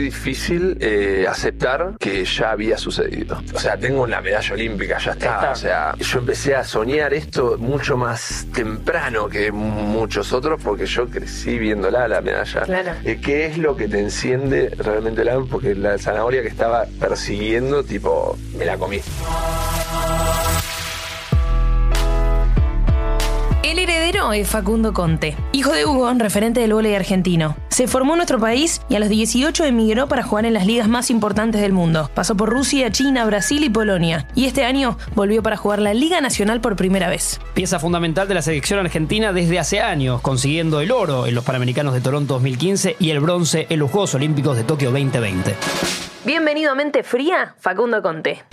muy difícil eh, aceptar que ya había sucedido. O sea, tengo una medalla olímpica, ya está. Está. O sea, yo empecé a soñar esto mucho más temprano que muchos otros porque yo crecí viéndola la medalla. Claro. Eh, ¿Qué es lo que te enciende realmente la Porque la zanahoria que estaba persiguiendo, tipo, me la comí. Es Facundo Conte, hijo de Hugo, referente del vóley argentino. Se formó en nuestro país y a los 18 emigró para jugar en las ligas más importantes del mundo. Pasó por Rusia, China, Brasil y Polonia. Y este año volvió para jugar la Liga Nacional por primera vez. Pieza fundamental de la selección argentina desde hace años, consiguiendo el oro en los Panamericanos de Toronto 2015 y el bronce en los Juegos Olímpicos de Tokio 2020. Bienvenido a Mente Fría, Facundo Conte.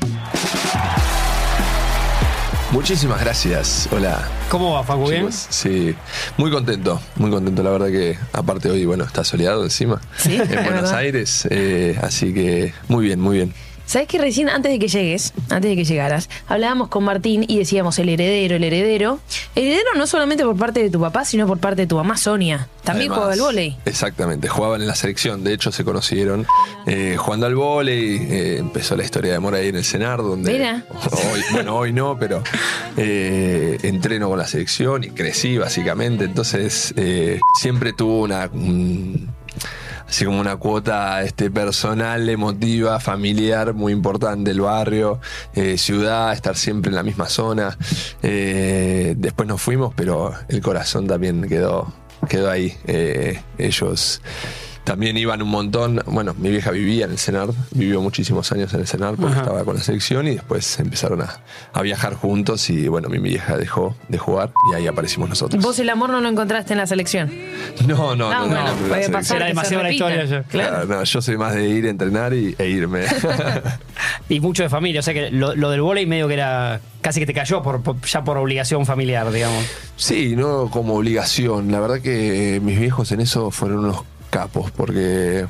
Muchísimas gracias. Hola. ¿Cómo va, Facu? ¿Bien? Sí, muy contento, muy contento. La verdad que, aparte hoy, bueno, está soleado encima. Sí, en Buenos. Aires. eh, así que muy bien, muy bien. ¿Sabes que recién, antes de que llegues, antes de que llegaras, hablábamos con Martín y decíamos el heredero, el heredero. El heredero no solamente por parte de tu papá, sino por parte de tu mamá Sonia. También Además, jugaba al vóley. Exactamente, jugaban en la selección. De hecho, se conocieron eh, jugando al vóley. eh, empezó la historia de amor ahí en el Cenar, donde. Mira. Hoy, bueno, hoy no, pero eh, entreno con la selección y crecí básicamente. Entonces, eh, siempre tuvo una. un- así como una cuota este, personal, emotiva, familiar, muy importante, el barrio, eh, ciudad, estar siempre en la misma zona. Eh, después nos fuimos, pero el corazón también quedó, quedó ahí. Eh, ellos también iban un montón. Bueno, mi vieja vivía en el CENAR, vivió muchísimos años en el CENAR porque Ajá. estaba con la selección y después empezaron a, a viajar juntos y bueno, mi vieja dejó de jugar y ahí aparecimos nosotros. Vos el amor no lo encontraste en la selección. No, no, Ah, no. bueno, no, puede pasar. Era demasiado la historia ya. Claro. Claro, no, yo soy más de ir a entrenar y, e irme. Y mucho de familia, o sea que lo, lo del vóley medio que era casi que te cayó por, por- ya por obligación familiar, digamos. sí, no como obligación. La verdad que mis viejos en eso fueron unos capos porque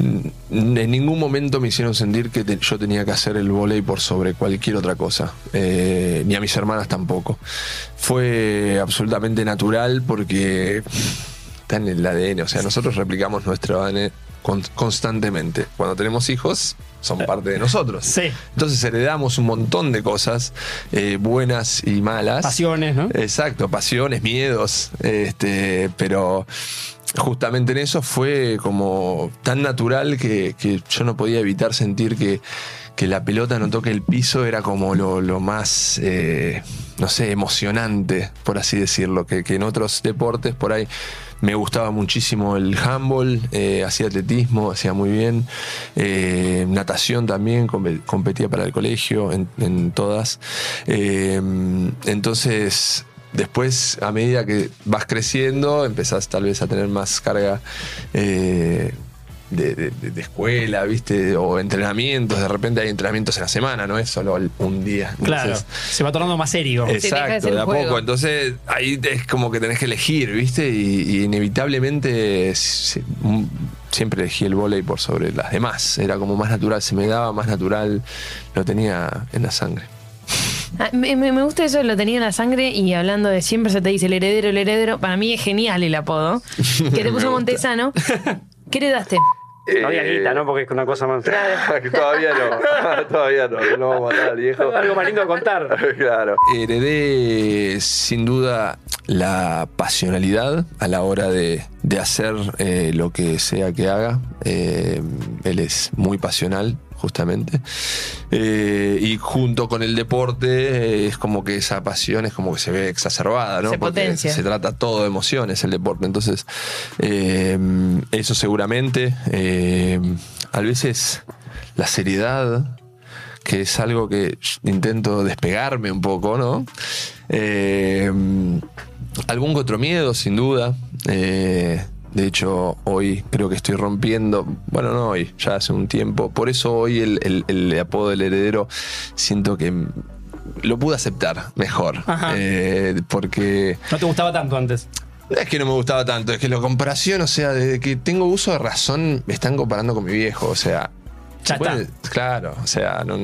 en ningún momento me hicieron sentir que te- yo tenía que hacer el vóley por sobre cualquier otra cosa. Eh, ni a mis hermanas tampoco. Fue absolutamente natural porque está en el ADN. O sea, nosotros replicamos nuestro ADN con- constantemente. Cuando tenemos hijos, son parte de nosotros. Sí. Entonces heredamos un montón de cosas, eh, buenas y malas. Pasiones, ¿no? Exacto, pasiones, miedos, este, pero justamente en eso fue como tan natural que, yo no podía evitar sentir que, que la pelota no toque el piso era como lo, lo más, eh, no sé, emocionante, por así decirlo, que, que en otros deportes por ahí me gustaba muchísimo el handball, eh, hacía atletismo, hacía muy bien, eh, natación también, compe- competía para el colegio en, todas. Entonces, después, a medida que vas creciendo, empezás tal vez a tener más carga. eh, de, de- de- de escuela, ¿viste? O entrenamientos. De repente hay entrenamientos en la semana, no es solo un día. Claro, Entonces, se va tornando más serio. Exacto, de a juego. poco. Entonces ahí es como que tenés que elegir, ¿viste? Y, y inevitablemente si- mm, siempre elegí el vóley por sobre las demás. Era como más natural, se me daba más natural, lo tenía en la sangre. Ah, Me, me- me gusta eso, lo tenía en la sangre y hablando de siempre se te dice el heredero, el heredero. Para mí es genial el apodo. Que te puso. Montesano. ¿Qué heredaste? No había guita, ¿no? Porque es una cosa más. todavía no, todavía no, no vamos a matar al viejo. Algo más lindo de contar. claro. Heredé sin duda la pasionalidad a la hora de, de hacer eh, lo que sea que haga. Eh, él es muy pasional, justamente. Eh, y junto con el deporte eh, es como que esa pasión es como que se ve exacerbada, ¿no? Se Porque potencia. se trata todo de emociones el deporte. Entonces, eh, eso seguramente. eh, a veces la seriedad que es algo que intento despegarme un poco, ¿no? Algún otro miedo, sin duda. Eh, de hecho, hoy creo que estoy rompiendo, bueno, no hoy, ya hace un tiempo. Por eso hoy el, el- el apodo del heredero siento que lo pude aceptar mejor. Ajá. Eh, porque No te gustaba tanto antes. es que no me gustaba tanto, es que la comparación, o sea, desde que tengo uso de razón, me están comparando con mi viejo, o sea. Ya se puede- está. Claro, o sea, no,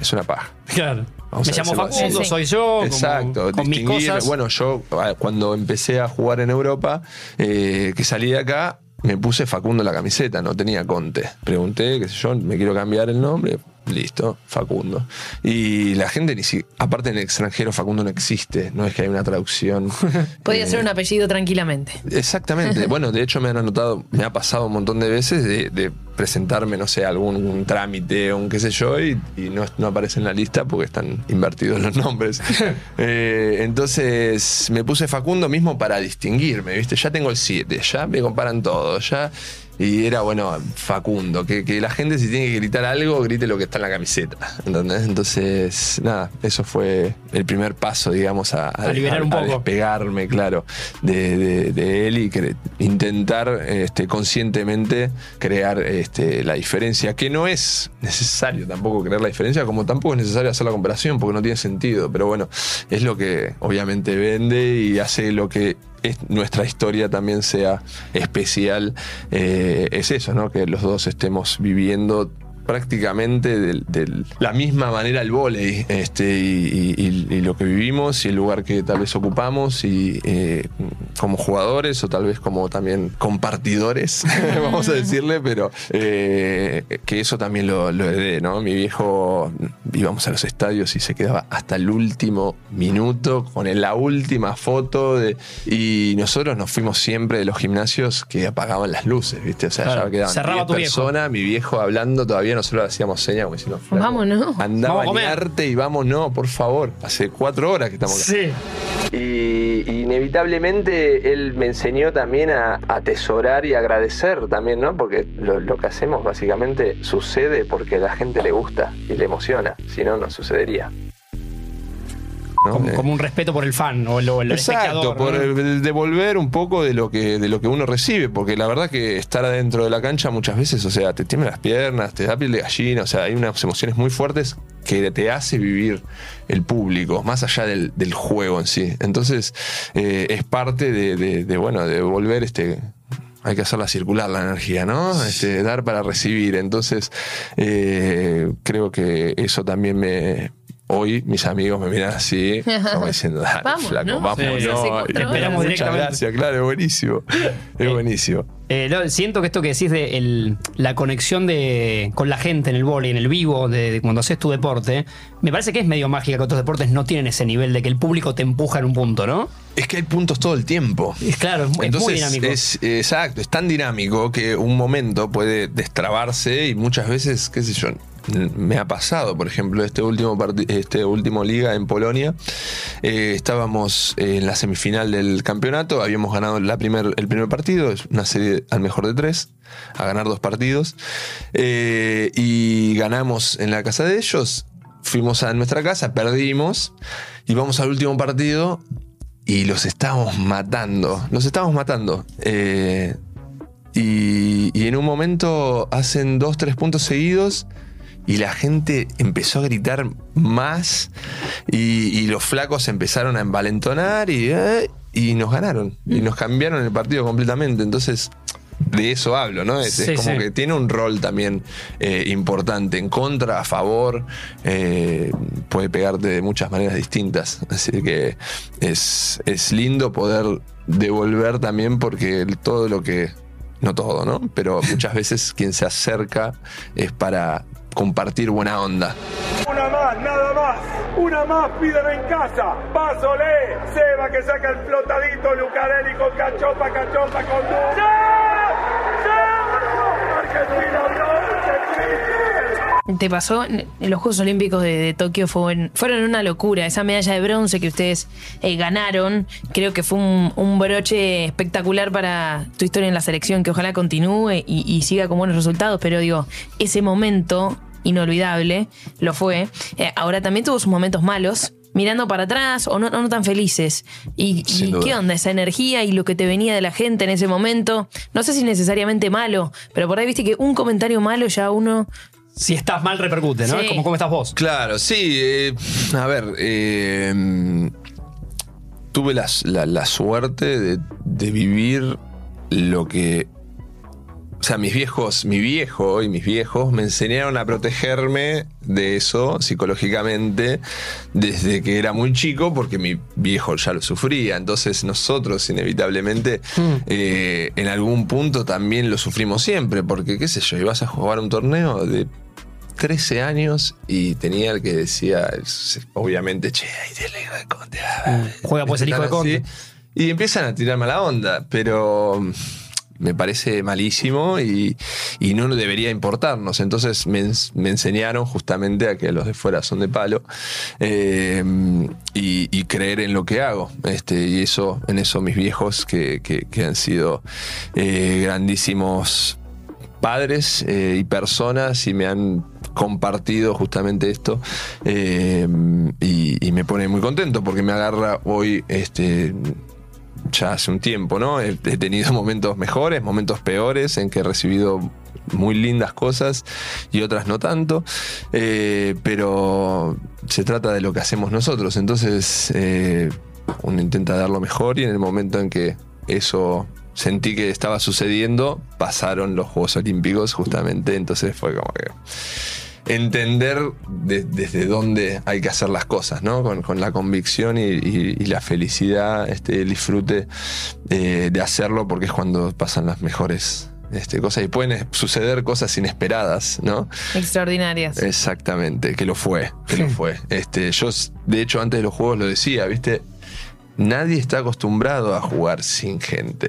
es una paja. Claro. Vamos Me llamo así. Facundo, soy yo. como- Exacto, con mis distinguir- cosas. Bueno, yo ah, cuando empecé a jugar en Europa, eh, que salí de acá, me puse Facundo en la camiseta, no tenía Conte. Pregunté, qué sé yo, me quiero cambiar el nombre. Listo, Facundo. Y la gente ni si, aparte en el extranjero Facundo no existe, no es que hay una traducción. Podía Eh, ser un apellido tranquilamente. Exactamente. Bueno, de hecho me han anotado, me ha pasado un montón de veces de, de presentarme, no sé, algún trámite o un qué sé yo, y, y no, no aparece en la lista porque están invertidos los nombres. Eh, entonces me puse Facundo mismo para distinguirme, ¿viste? Ya tengo el 7, ya me comparan todo, ya. Y era, bueno, Facundo, que, que la gente si tiene que gritar algo, grite lo que está en la camiseta. ¿entendés? Entonces, nada, eso fue el primer paso, digamos, a, A liberar un poco. despegarme, claro, de, de- de él y cre- intentar este, conscientemente crear este, la diferencia, que no es necesario tampoco crear la diferencia, como tampoco es necesario hacer la comparación, porque no tiene sentido, pero bueno, es lo que obviamente vende y hace lo que es nuestra historia también sea especial, eh, es eso, ¿no? Que los dos estemos viviendo prácticamente de, la misma manera el vóley este, y, y- y lo que vivimos y el lugar que tal vez ocupamos y eh, como jugadores o tal vez como también compartidores, vamos a decirle, pero eh, que eso también lo, lo heredé, ¿no? Mi viejo íbamos a los estadios y se quedaba hasta el último minuto con la última foto de- y nosotros nos fuimos siempre de los gimnasios que apagaban las luces, ¿viste? O sea, Claro, ya quedaban cerraba 10 tu viejo. personas, mi viejo hablando, todavía nosotros le hacíamos señas como diciendo, "Flaco, Vámonos. Anda a Vamos a comer". bañarte y vamos, no, por favor. Hace cuatro horas que estamos acá. Sí. Y inevitablemente él me enseñó también a atesorar y agradecer también, ¿no? Porque lo, lo que hacemos básicamente sucede porque a la gente le gusta y le emociona. Si no, no sucedería. ¿No? Como, Eh, como un respeto por el fan o el, el Exacto, espectador. por ¿no? el- el devolver un poco de lo que de lo que uno recibe, porque la verdad que estar adentro de la cancha muchas veces, o sea, te tiemblan las piernas, te da piel de gallina, o sea, hay unas emociones muy fuertes que te hace vivir el público, más allá del, del juego en sí. Entonces, eh, es parte de, de- de, bueno, de volver este hay que hacerla circular la energía, ¿no? Este, dar para recibir. Entonces, eh, creo que eso también me. Hoy mis amigos me miran así, como diciendo, dale, Vamos, flaco, ¿no? vamos, Sí, no. sí, esperamos Muchas directamente. gracias, claro, es buenísimo. Es buenísimo. Eh, no, siento que esto que decís de el- la conexión de, con la gente en el vóley, en el vivo, de, de cuando haces tu deporte, me parece que es medio mágica que otros deportes no tienen ese nivel de que el público te empuja en un punto, ¿no? Es que hay puntos todo el tiempo. Es claro, es, mu- es Entonces, muy dinámico. es- exacto, es tan dinámico que un momento puede destrabarse y muchas veces, qué sé yo, me ha pasado, por ejemplo, este último este último liga en Polonia, eh, estábamos en la semifinal del campeonato, habíamos ganado la primer, el primer partido, una serie al mejor de tres, a ganar dos partidos, eh, y ganamos en la casa de ellos, fuimos a nuestra casa, perdimos, y vamos al último partido y los estábamos matando. Los estábamos matando. Eh, y, y en un momento hacen dos, tres puntos seguidos. Y la gente empezó a gritar más. Y, y los flacos empezaron a envalentonar. Y, eh, y nos ganaron. Y nos cambiaron el partido completamente. Entonces. De eso hablo, ¿no? Es, como sí. que tiene un rol también eh, importante, en contra, a favor, eh, puede pegarte de muchas maneras distintas. Así que es, es lindo poder devolver también porque el- todo lo que, no todo, ¿no? Pero muchas veces quien se acerca es para compartir buena onda. Una más, nada más. Una más piden en casa. Pásole. Seba que saca el flotadito. Lucarelli con cachopa, cachopa con du. ¡Sí! ¡Sí! Argentina, Argentina. ¿Te pasó? En Los Juegos Olímpicos de, de Tokio fueron, fueron una locura. Esa medalla de bronce que ustedes eh, ganaron, creo que fue un, un broche espectacular para tu historia en la selección, que ojalá continúe y, y siga con buenos resultados. Pero digo, ese momento inolvidable lo fue. Eh, ahora también tuvo sus momentos malos. Mirando para atrás o no, tan felices. ¿Y, y qué onda esa energía y lo que te venía de la gente en ese momento? No sé si necesariamente malo, pero por ahí viste que un comentario malo ya uno Si estás mal, repercute, ¿no? Sí. Es como cómo estás vos. Claro, sí. eh, a ver, eh, tuve la, la- la suerte de, de vivir lo que o sea, mis viejos, mi viejo y mis viejos me enseñaron a protegerme de eso psicológicamente desde que era muy chico, porque mi viejo ya lo sufría. Entonces nosotros inevitablemente eh, en algún punto también lo sufrimos siempre, porque qué sé yo, ibas a jugar un torneo de 13 años y tenía el que decía, obviamente, che, ahí el hijo de Conte. ah, Juega pues el hijo de así. Conte. Y empiezan a tirar mala onda, pero me parece malísimo y, y no debería importarnos. Entonces me, me enseñaron justamente a que los de fuera son de palo eh, y, creer en lo que hago. Este, y eso, en eso mis viejos que, que- que han sido eh, grandísimos padres eh, y personas y me han compartido justamente esto y me pone muy contento porque me agarra hoy este ya hace un tiempo, ¿no? He, tenido momentos mejores, momentos peores en que he recibido muy lindas cosas y otras no tanto, eh, pero se trata de lo que hacemos nosotros, entonces eh, uno intenta dar lo mejor y en el momento en que eso sentí que estaba sucediendo, pasaron los Juegos Olímpicos justamente, entonces fue como que entender de- desde dónde hay que hacer las cosas, ¿no? Con, con la convicción y, y- y la felicidad, este, el disfrute eh, de hacerlo, porque es cuando pasan las mejores este, cosas y pueden suceder cosas inesperadas, ¿no? Extraordinarias. Exactamente, que lo fue, que lo fue. Este, yo, de hecho, antes de los juegos lo decía, ¿viste? Nadie está acostumbrado a jugar sin gente.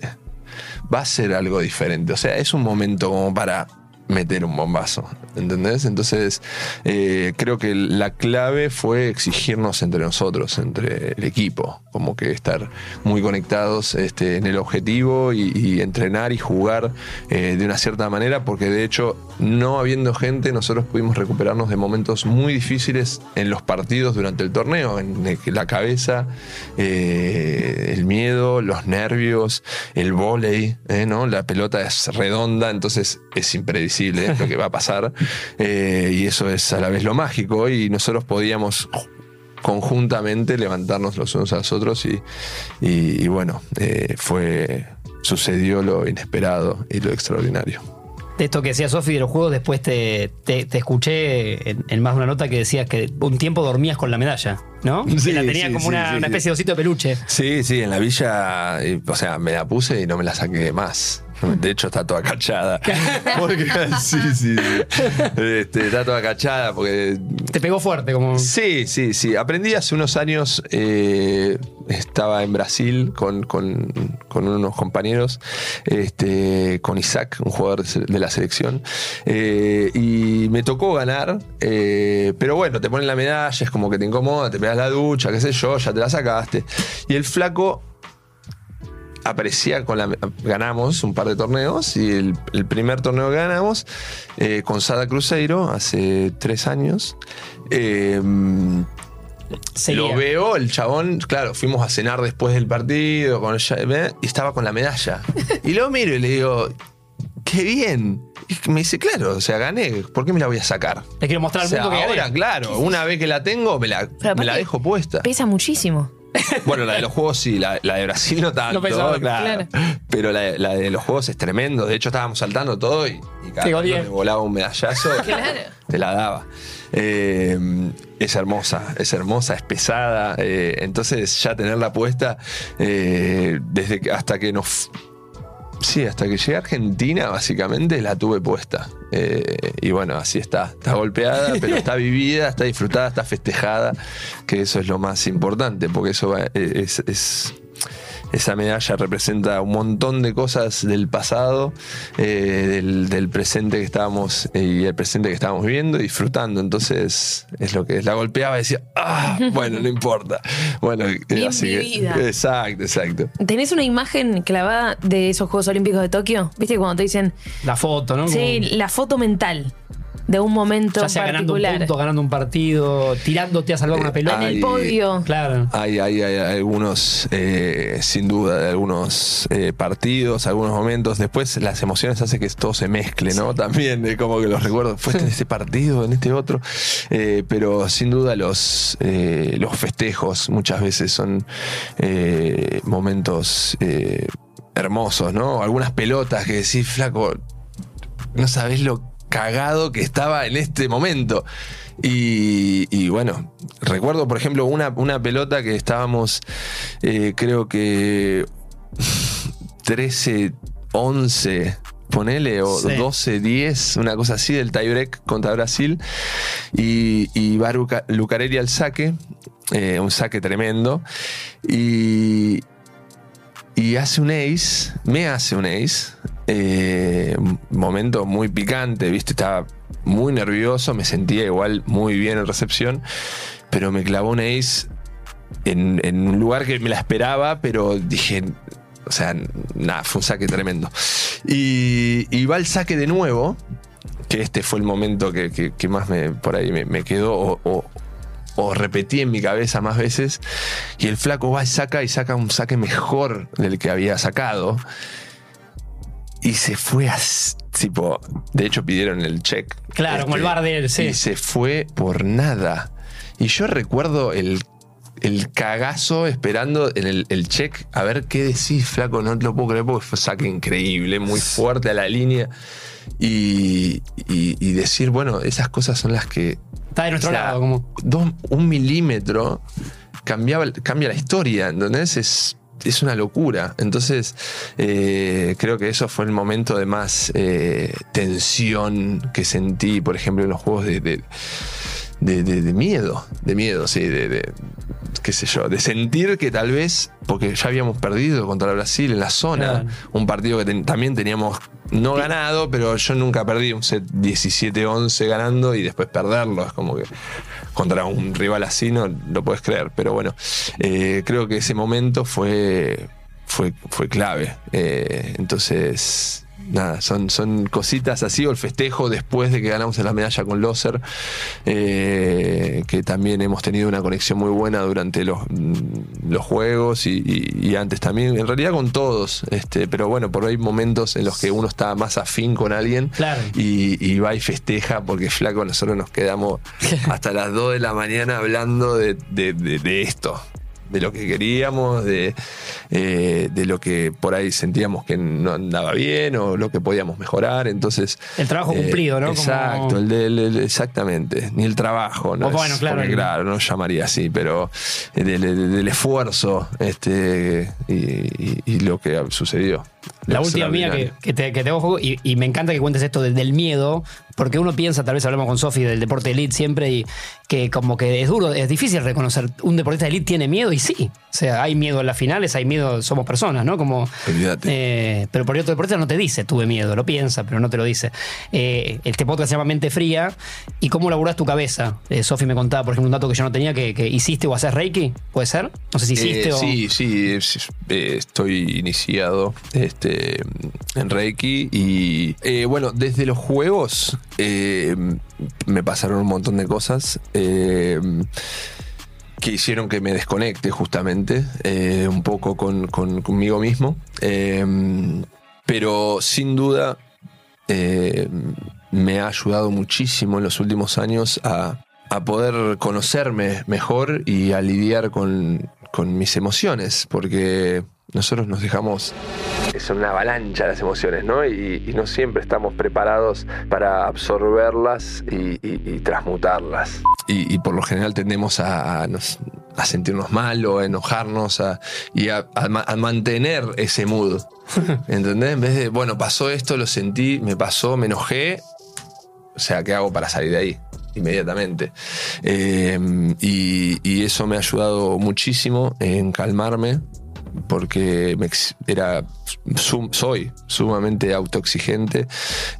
Va a ser algo diferente. O sea, es un momento como para meter un bombazo, ¿entendés? Entonces, eh, creo que la clave fue exigirnos entre nosotros, entre el equipo, como que estar muy conectados este, en el objetivo y, entrenar y jugar eh, de una cierta manera, porque de hecho, no habiendo gente, nosotros pudimos recuperarnos de momentos muy difíciles en los partidos durante el torneo, en la cabeza, eh, el miedo, los nervios, el eh, ¿no? La pelota es redonda, entonces es impredecible lo que va a pasar. eh, y eso es a la vez lo mágico. Y nosotros podíamos conjuntamente levantarnos los unos a los otros y, y- y bueno, eh, fue sucedió lo inesperado y lo extraordinario. De esto que decía Sofi de los juegos, después te, te- te escuché en, en más de una nota que decías que un tiempo dormías con la medalla, ¿no? Sí, que la tenías sí, como sí, una, una especie de osito de peluche. Sí, sí, en la villa, eh, o sea, me la puse y no me la saqué más. De hecho, está toda cachada. Porque, sí, sí, sí. Este, está toda cachada porque Te pegó fuerte, como. Sí, sí, sí. Aprendí hace unos años, eh, estaba en Brasil con, con- con unos compañeros, este, con Isaac, un jugador de la selección, eh, y me tocó ganar, eh, pero bueno, te ponen la medalla, es como que te incomoda, te pegas la ducha, qué sé yo, ya te la sacaste. Y el flaco aparecía con la. Ganamos un par de torneos y el, el primer torneo que ganamos eh, con Sada Cruzeiro hace tres años. eh, lo veo, el chabón, claro, fuimos a cenar después del partido con el- y estaba con la medalla. Y lo miro y le digo, qué bien. Y me dice, claro, o sea, gané, ¿por qué me la voy a sacar? Le quiero mostrar O al sea, mundo que gané. ahora, claro, una vez que la tengo, me la, me la dejo puesta. Pesa muchísimo. Bueno, la de los juegos sí, la, la de Brasil no tanto, No claro. Pero la, la de los juegos es tremendo. De hecho, estábamos saltando todo y, y cada uno le volaba un medallazo. Claro. Te la daba. Eh, es hermosa, es hermosa, es pesada. eh, entonces, ya tenerla puesta eh, desde que, hasta que nos. Sí, hasta que llegué a Argentina, básicamente la tuve puesta. Eh, y bueno, así está. Está golpeada, pero está vivida, está disfrutada, está festejada, que eso es lo más importante, porque eso va- es, es- esa medalla representa un montón de cosas del pasado, eh, del, del presente que estábamos eh, y el presente que estábamos viviendo y disfrutando. Entonces, es lo que la golpeaba y decía, ah, bueno, no importa. Bueno, eh, Bien así que- vivida. exacto, exacto. ¿Tenés una imagen clavada de esos Juegos Olímpicos de Tokio? ¿Viste cuando te dicen, La foto, ¿no? sí, Como- la foto mental de un momento ya sea ganando un punto, ganando un partido, tirándote a salvar una pelota. en el podio. Claro. Hay, hay, hay algunos, eh, sin duda, de algunos eh, partidos, algunos momentos. Después las emociones hacen que todo se mezcle, ¿no? También, eh, como que los recuerdos, fue en este partido, en este otro. Eh, pero sin duda los, eh, los festejos muchas veces son eh, momentos eh, hermosos, ¿no? Algunas pelotas que decís, flaco, no sabés lo cagado que estaba en este momento. Y, y bueno, recuerdo, por ejemplo, una, una pelota que estábamos, eh, creo que 13, 11, ponele, o Sí. 12, 10, una cosa así del tiebreak contra Brasil. Y, y va Luca- Lucarelli al saque, eh, un saque tremendo. Y, y hace un ace, me hace un ace. Eh, momento muy picante, ¿viste? Estaba muy nervioso, me sentía igual muy bien en recepción, pero me clavó un ace en, un lugar que me la esperaba, pero dije, o sea, nada, fue un saque tremendo. Y, va el saque de nuevo, que este fue el momento que, más me, por ahí me, quedó, o, o- o repetí en mi cabeza más veces, y el flaco va y saca y saca un saque mejor del que había sacado. Y se fue a. Tipo, de hecho pidieron el check. Claro, como el bar de él, sí. Y se fue por nada. Y yo recuerdo el, el cagazo esperando en el, el check a ver qué decís, flaco. No te lo puedo creer porque fue saque increíble, muy fuerte a la línea. Y, y- y decir, bueno, esas cosas son las que. Está de nuestro o sea, lado, como. dos- un milímetro cambiaba, cambia la historia, ¿entendés? Es, es una locura. Entonces, eh, creo que eso fue el momento de más eh, tensión que sentí, por ejemplo, en los juegos de, de, de- de- de miedo. De miedo, sí, de, de- qué sé yo, de sentir que tal vez, porque ya habíamos perdido contra Brasil en la zona, Claro. un partido que ten- también teníamos no ganado, pero yo nunca perdí un set 17-11 ganando y después perderlo. Es como que contra un rival así no lo puedes creer. Pero bueno, eh, creo que ese momento fue, fue, fue clave. Eh, entonces, nada, son, son cositas así, o el festejo después de que ganamos la medalla con Loser, eh, que también hemos tenido una conexión muy buena durante los, mm, los juegos y, y- y antes también, en realidad con todos, este, pero bueno, por ahí hay momentos en los que uno está más afín con alguien Claro. y, y va y festeja porque flaco nosotros nos quedamos hasta las 2 de la mañana hablando de, de- de- de esto de lo que queríamos de, eh, de lo que por ahí sentíamos que no andaba bien o lo que podíamos mejorar. Entonces eh, El trabajo cumplido, ¿no? Como- exacto el del- el- exactamente. Ni el trabajo no Oh, bueno, es- claro, porque, claro no llamaría así pero del, del- del esfuerzo este y, y- y lo que sucedió La última mía que, te, que te hago juego, y, y me encanta que cuentes esto de- del miedo, porque uno piensa, tal vez hablamos con Sofi del deporte elite siempre, y que como que es duro, es difícil reconocer, un deportista elite tiene miedo, y sí, o sea, hay miedo en las finales, hay miedo, somos personas, ¿no? Como, Olvídate. eh, pero por otro deportista no te dice, tuve miedo, lo piensa, pero no te lo dice. Eh, este podcast se llama Mente Fría, ¿y cómo laburás tu cabeza? Eh, Sofi me contaba, por ejemplo, un dato que yo no tenía, que, que hiciste o haces Reiki, ¿puede ser? No sé si hiciste Eh, o... Sí, sí, es- eh, estoy iniciado este, en Reiki y eh, bueno, desde los juegos eh, me pasaron un montón de cosas. eh, que hicieron que me desconecte justamente un poco con, con- conmigo mismo. Pero sin duda me ha ayudado muchísimo en los últimos años a, a poder conocerme mejor y a lidiar con, con mis emociones, porque nosotros nos dejamos... Son una avalancha las emociones, ¿no? Y, y no siempre estamos preparados para absorberlas y, y- y transmutarlas. Y, y por lo general tendemos a, a nos- a sentirnos mal o a enojarnos a- y a, a ma- a mantener ese mood. ¿Entendés? En vez de, bueno, pasó esto, lo sentí, me pasó, me enojé, o sea, ¿qué hago para salir de ahí? Inmediatamente. Eh, y, y eso me ha ayudado muchísimo en calmarme, porque me era, sum- soy sumamente autoexigente,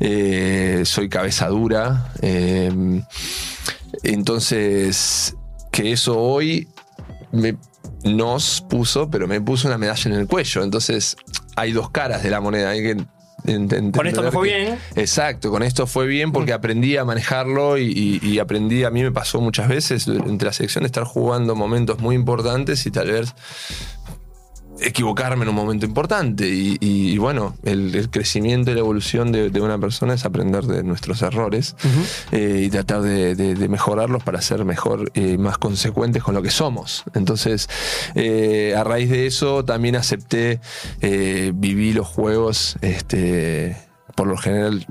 eh, soy cabeza dura. eh, entonces, que eso hoy me, nos puso, pero me puso una medalla en el cuello. Entonces, hay dos caras de la moneda. Hay que ent- Con esto me fue que- bien. Exacto, con esto fue bien porque aprendí a manejarlo y, y- y aprendí, a mí me pasó muchas veces entre la selección estar jugando momentos muy importantes y tal vez equivocarme en un momento importante. Y, y- y bueno, el, el crecimiento y la evolución de, de una persona es aprender de nuestros errores eh, y tratar de, de- de mejorarlos para ser mejor y más consecuentes con lo que somos. Entonces, eh, a raíz de eso también acepté, eh, viví los juegos, este, por lo general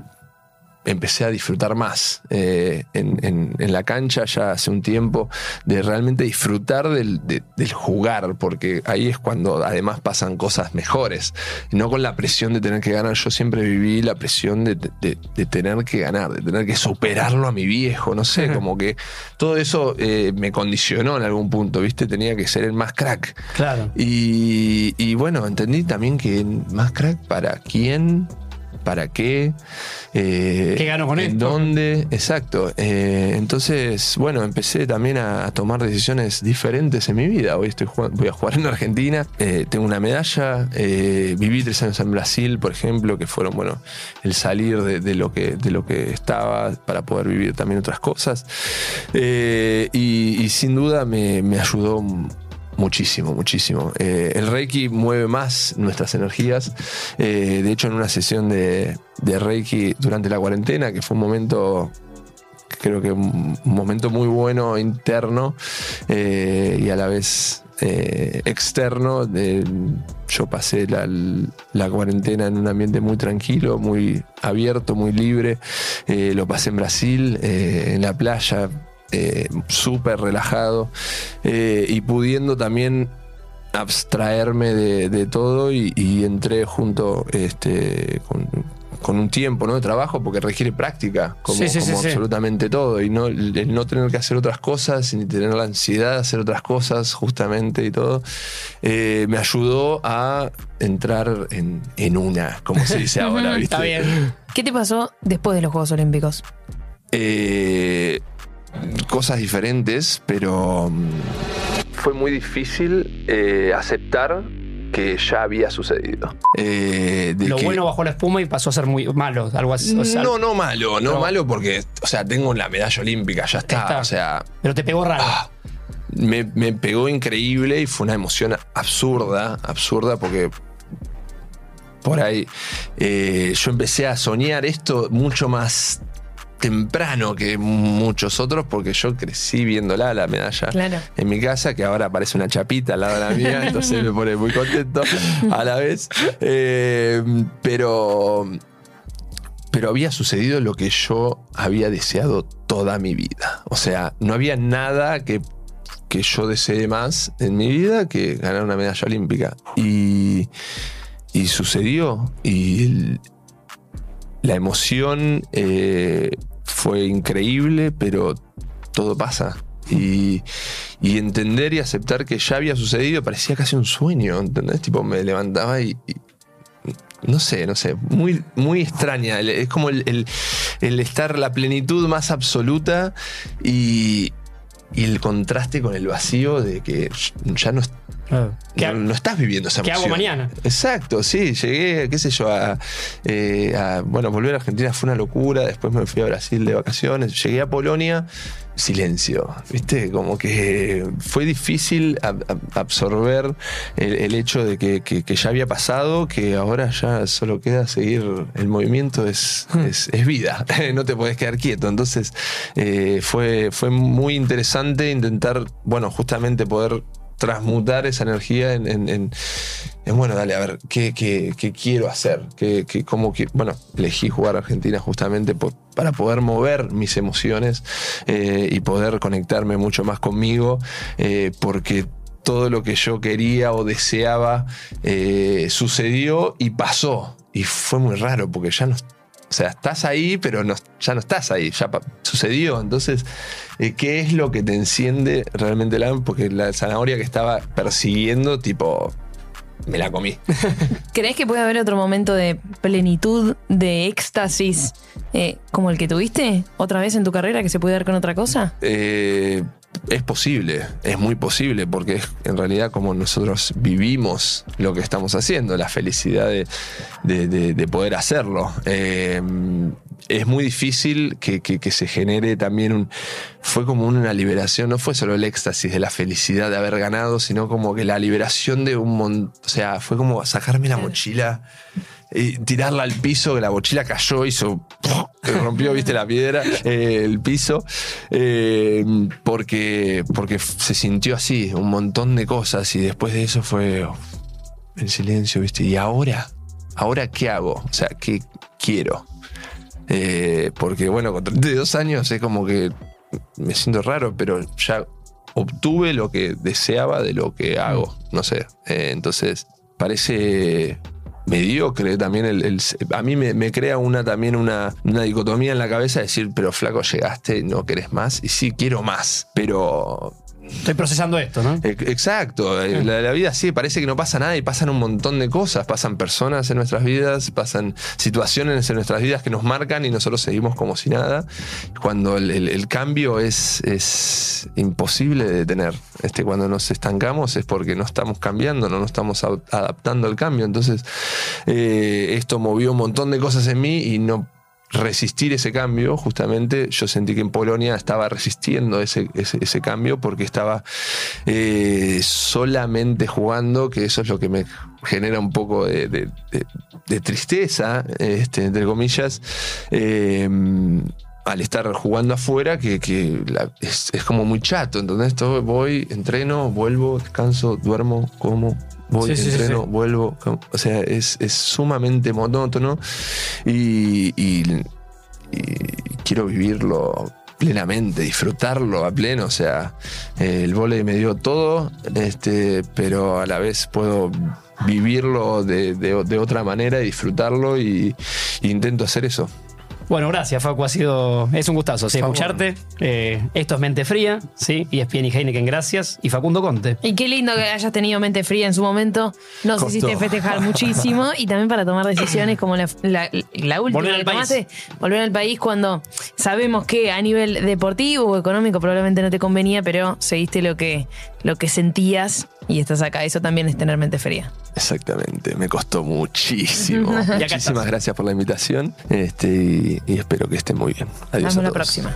empecé a disfrutar más eh, en, en- en la cancha ya hace un tiempo, de realmente disfrutar del, de- del jugar, porque ahí es cuando además pasan cosas mejores, no con la presión de tener que ganar. Yo siempre viví la presión de, de- de tener que ganar, de tener que superarlo a mi viejo, no sé, como que todo eso eh, me condicionó en algún punto, ¿viste? Tenía que ser el más crack. Claro. Y, y bueno, entendí también que más crack para quién, para qué, eh, ¿Qué gano con en esto? dónde, exacto. Eh, entonces, bueno, empecé también a, a tomar decisiones diferentes en mi vida. Hoy estoy jugando- voy a jugar en Argentina, eh, tengo una medalla, viví tres años en Brasil, por ejemplo, que fueron, bueno, el salir de, de lo, que, de lo que estaba para poder vivir también otras cosas. Y, y sin duda me, me ayudó Muchísimo, muchísimo. Eh, el Reiki mueve más nuestras energías. Eh, de hecho, en una sesión de, Reiki durante la cuarentena, que fue un momento, creo que un, momento muy bueno interno eh, y a la vez externo, yo pasé la, cuarentena en un ambiente muy tranquilo, muy abierto, muy libre. Lo pasé en Brasil, en la playa, eh, súper relajado eh, y pudiendo también abstraerme de, de todo y, y entré junto este, con, con un tiempo ¿no? de trabajo porque requiere práctica como, Sí, sí, sí, como sí. absolutamente todo y no, el no tener que hacer otras cosas ni tener la ansiedad de hacer otras cosas justamente y todo eh, me ayudó a entrar en, en una como se dice ahora ¿viste? Está bien. ¿Qué te pasó después de los Juegos Olímpicos? Eh, cosas diferentes, pero mm, fue muy difícil eh, aceptar que ya había sucedido. Eh, de Lo que- bueno bajó la espuma y pasó a ser muy malo. Algo así. o sea, no, no malo, no, No. malo porque, o sea, tengo la medalla olímpica, ya está. Está. O sea, Pero te pegó raro. ah, me, me pegó increíble y fue una emoción absurda, absurda porque por ahí eh, yo empecé a soñar esto mucho más temprano que muchos otros porque yo crecí viéndola la medalla Claro. en mi casa que ahora aparece una chapita al lado de la mía entonces me pone muy contento a la vez Eh, pero pero había sucedido lo que yo había deseado toda mi vida. O sea, no había nada que, que yo desee más en mi vida que ganar una medalla olímpica. Y, y sucedió. Y el- la emoción eh, fue increíble, pero todo pasa. Y, y entender y aceptar que ya había sucedido parecía casi un sueño, ¿entendés? Tipo, me levantaba y- no sé, no sé, muy, muy extraña. Es como el, el- el estar la plenitud más absoluta y, y el contraste con el vacío de que ya no, Claro. ¿Qué, no, no estás viviendo esa qué hago emoción. mañana? Exacto, sí, llegué, qué sé yo, a, eh, a- Bueno, volver a Argentina fue una locura, después me fui a Brasil de vacaciones, llegué a Polonia, silencio, ¿viste? Como que fue difícil ab- ab- absorber el, el hecho de que, que- que ya había pasado, que ahora ya solo queda seguir el movimiento, es, es, es vida, no te podés quedar quieto. Entonces eh, fue, fue muy interesante intentar, bueno, justamente poder transmutar esa energía en, en- en- en, bueno, dale, a ver, ¿qué, quiero hacer? ¿Qué, cómo bueno, elegí jugar a Argentina justamente por- para poder mover mis emociones eh, y poder conectarme mucho más conmigo, eh, porque todo lo que yo quería o deseaba eh, sucedió y pasó. Y fue muy raro porque ya no, o sea, estás ahí, pero no- ya no estás ahí, ya sucedió. Entonces, eh, ¿qué es lo que te enciende realmente la Porque la zanahoria que estaba persiguiendo, tipo, me la comí. ¿Crees que puede haber otro momento de plenitud, de éxtasis, eh, como el que tuviste otra vez en tu carrera que se puede dar con otra cosa? Eh, es posible, es muy posible, porque es en realidad como nosotros vivimos lo que estamos haciendo, la felicidad de, de- de- de poder hacerlo. Eh, es muy difícil que, que- que se genere también un... Fue como una liberación, no fue solo el éxtasis de la felicidad de haber ganado, sino como que la liberación de un montón... O sea, fue como sacarme la mochila y tirarla al piso, que la mochila cayó, hizo. Rompió, viste, la piedra, eh, el piso. eh, porque, porque se sintió así, un montón de cosas. Y después de eso fue el silencio, viste. ¿Y ahora? ¿Ahora qué hago? O sea, ¿qué quiero? Eh, porque bueno, con 32 años es como que me siento raro, pero ya obtuve lo que deseaba de lo que hago. No sé. Entonces, parece mediocre también el, el- a mí me, crea una también una, una dicotomía en la cabeza de decir pero flaco llegaste no querés más y sí quiero más pero Estoy procesando esto, ¿no? Exacto, eh, la, la vida sí, parece que no pasa nada y pasan un montón de cosas, pasan personas en nuestras vidas, pasan situaciones en nuestras vidas que nos marcan y nosotros seguimos como si nada, cuando el, cambio es, imposible de detener. Este, cuando nos estancamos es porque no estamos cambiando, no nos estamos adaptando al cambio. Entonces, eh, esto movió un montón de cosas en mí y no resistir ese cambio, justamente yo sentí que en Polonia estaba resistiendo ese, ese, cambio porque estaba eh, solamente jugando, que eso es lo que me genera un poco de, de- tristeza, este, entre comillas. eh, al estar jugando afuera, que, que es, es como muy chato. Todo, voy, entreno, vuelvo, descanso, duermo, como, voy, Sí, sí, sí, entreno, sí. vuelvo. O sea, es, es sumamente monótono y, y- y quiero vivirlo plenamente, disfrutarlo a pleno. O sea, el vóley me dio todo, este, pero a la vez puedo vivirlo de, de- de otra manera y disfrutarlo y, y intento hacer eso. Bueno, gracias, Facu. Ha sido. Es un gustazo sí, escucharte. Eh, esto es Mente Fría, ¿sí? Y es y Heineken, gracias. Y Facundo Conte. Y qué lindo que hayas tenido mente fría en su momento. Nos Costó. hiciste festejar muchísimo y también para tomar decisiones como la, la- la última Volver al que país. volver al país cuando sabemos que a nivel deportivo o económico probablemente no te convenía, pero seguiste lo que, lo que sentías y estás acá. Eso también es tener mente fría. Exactamente, me costó muchísimo. Muchísimas gracias por la invitación este, y, y espero que esté muy bien. Adiós. Nos a la próxima.